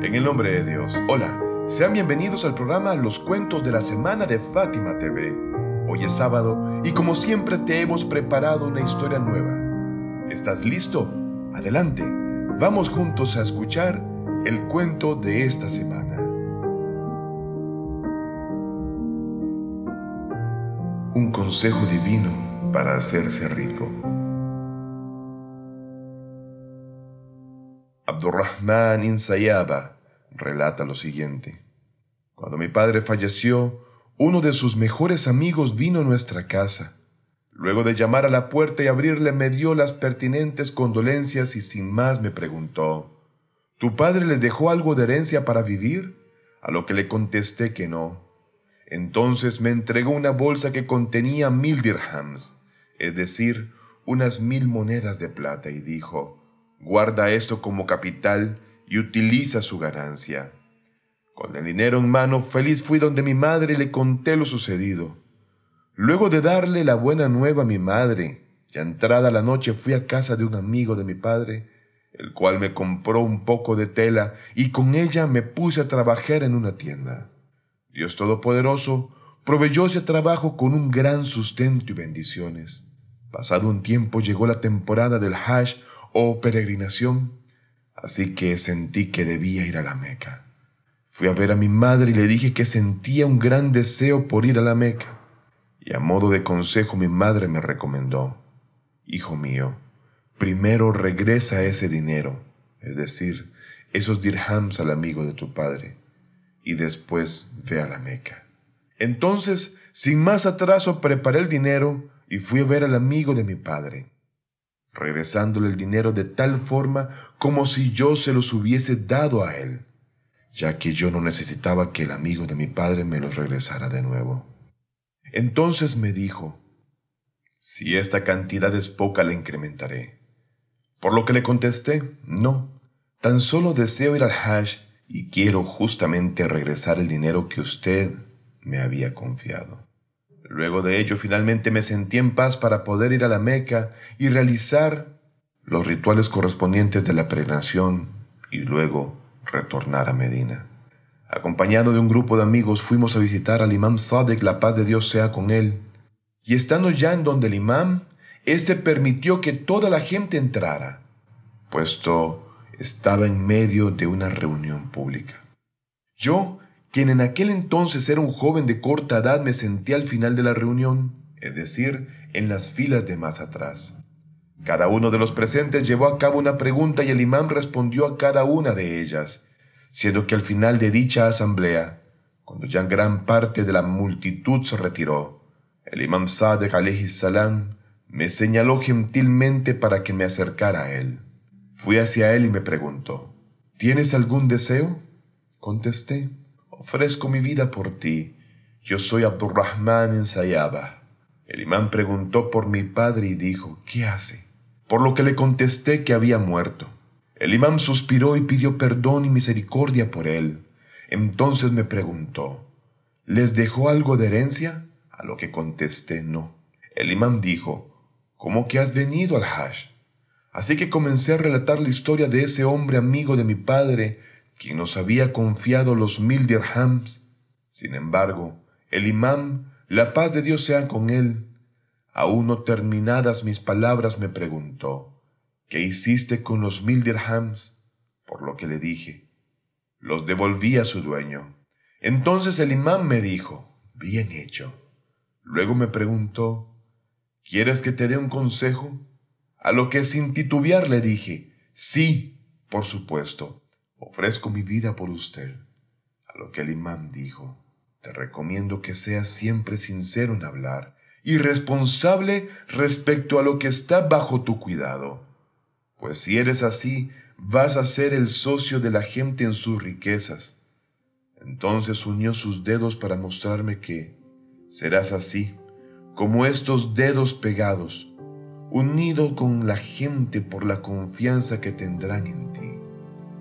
En el nombre de Dios. Hola, sean bienvenidos al programa Los Cuentos de la Semana de Fátima TV. Hoy es sábado y como siempre te hemos preparado una historia nueva. ¿Estás listo? Adelante, vamos juntos a escuchar el cuento de esta semana. Un consejo divino para hacerse rico. Abdurrahman Insayaba relata lo siguiente. Cuando mi padre falleció, uno de sus mejores amigos vino a nuestra casa. Luego de llamar a la puerta y abrirle me dio las pertinentes condolencias y sin más me preguntó, ¿Tu padre les dejó algo de herencia para vivir? A lo que le contesté que no. Entonces me entregó una bolsa que contenía mil dirhams, es decir, unas mil monedas de plata, y dijo, guarda esto como capital y utiliza su ganancia. Con el dinero en mano, feliz fui donde mi madre le conté lo sucedido. Luego de darle la buena nueva a mi madre, ya entrada la noche fui a casa de un amigo de mi padre, el cual me compró un poco de tela y con ella me puse a trabajar en una tienda. Dios Todopoderoso proveyó ese trabajo con un gran sustento y bendiciones. Pasado un tiempo llegó la temporada del Hajj o peregrinación, así que sentí que debía ir a la Meca. Fui a ver a mi madre y le dije que sentía un gran deseo por ir a la Meca. Y a modo de consejo mi madre me recomendó, Hijo mío, primero regresa ese dinero, es decir, esos dirhams al amigo de tu padre, y después ve a la Meca. Entonces, sin más atraso, preparé el dinero y fui a ver al amigo de mi padre regresándole el dinero de tal forma como si yo se los hubiese dado a él, ya que yo no necesitaba que el amigo de mi padre me los regresara de nuevo. Entonces me dijo, si esta cantidad es poca, la incrementaré. Por lo que le contesté, no, tan solo deseo ir al Hajj y quiero justamente regresar el dinero que usted me había confiado. Luego de ello, finalmente me sentí en paz para poder ir a la Meca y realizar los rituales correspondientes de la peregrinación y luego retornar a Medina. Acompañado de un grupo de amigos fuimos a visitar al imam Sadek, la paz de Dios sea con él, y estando ya en donde el imam, éste permitió que toda la gente entrara, puesto estaba en medio de una reunión pública. Yo quien en aquel entonces era un joven de corta edad, me senté al final de la reunión, es decir, en las filas de más atrás. Cada uno de los presentes llevó a cabo una pregunta y el imán respondió a cada una de ellas, siendo que al final de dicha asamblea, cuando ya gran parte de la multitud se retiró, el imán Sadek alayhi salam me señaló gentilmente para que me acercara a él. Fui hacia él y me preguntó, ¿Tienes algún deseo? Contesté, ofrezco mi vida por ti. Yo soy Abdurrahman Ensayaba. El imán preguntó por mi padre y dijo, ¿qué hace? Por lo que le contesté que había muerto. El imán suspiró y pidió perdón y misericordia por él. Entonces me preguntó, ¿les dejó algo de herencia? A lo que contesté no. El imán dijo, ¿cómo que has venido al Hajj? Así que comencé a relatar la historia de ese hombre amigo de mi padre quien nos había confiado los mil dirhams. Sin embargo, el imán, la paz de Dios sea con él, aún no terminadas mis palabras, me preguntó, ¿qué hiciste con los mil dirhams? Por lo que le dije, los devolví a su dueño. Entonces el imán me dijo, bien hecho. Luego me preguntó, ¿quieres que te dé un consejo? A lo que sin titubear le dije, sí, por supuesto. Ofrezco mi vida por usted. A lo que el imán dijo, te recomiendo que seas siempre sincero en hablar y responsable respecto a lo que está bajo tu cuidado. Pues si eres así, vas a ser el socio de la gente en sus riquezas. Entonces unió sus dedos para mostrarme que serás así, como estos dedos pegados, unido con la gente por la confianza que tendrán en ti.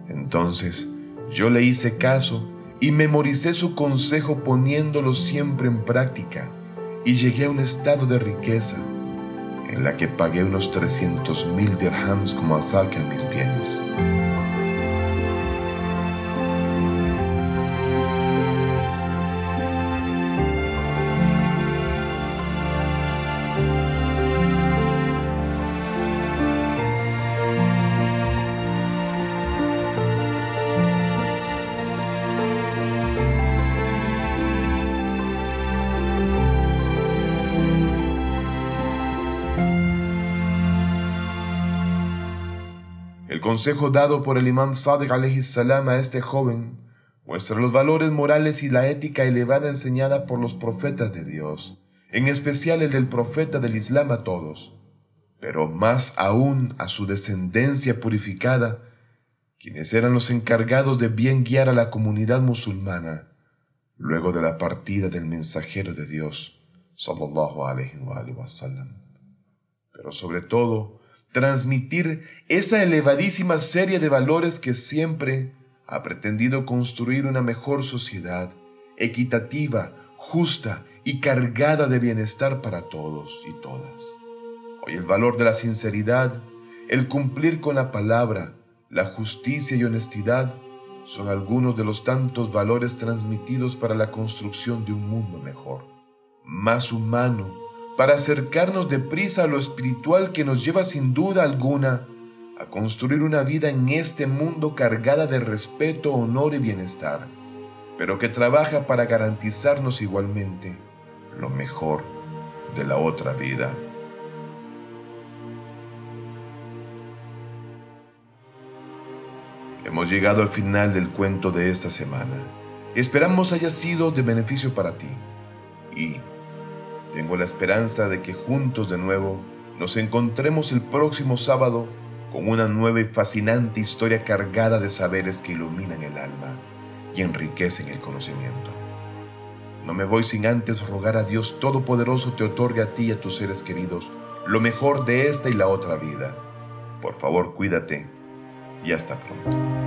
Entonces yo le hice caso y memoricé su consejo poniéndolo siempre en práctica y llegué a un estado de riqueza en la que pagué unos 300 mil dirhams como asaque a mis bienes. Consejo dado por el imán Sadiq salam a este joven muestra los valores morales y la ética elevada enseñada por los profetas de Dios, en especial el del profeta del Islam a todos, pero más aún a su descendencia purificada, quienes eran los encargados de bien guiar a la comunidad musulmana luego de la partida del mensajero de Dios, sallallahu alaihi wa sallam. Pero sobre todo, transmitir esa elevadísima serie de valores que siempre ha pretendido construir una mejor sociedad, equitativa, justa y cargada de bienestar para todos y todas. Hoy el valor de la sinceridad, el cumplir con la palabra, la justicia y honestidad son algunos de los tantos valores transmitidos para la construcción de un mundo mejor, más humano, para acercarnos deprisa a lo espiritual que nos lleva sin duda alguna a construir una vida en este mundo cargada de respeto, honor y bienestar, pero que trabaja para garantizarnos igualmente lo mejor de la otra vida. Hemos llegado al final del cuento de esta semana. Esperamos haya sido de beneficio para ti. Y tengo la esperanza de que juntos de nuevo nos encontremos el próximo sábado con una nueva y fascinante historia cargada de saberes que iluminan el alma y enriquecen el conocimiento. No me voy sin antes rogar a Dios Todopoderoso te otorgue a ti y a tus seres queridos lo mejor de esta y la otra vida. Por favor, cuídate y hasta pronto.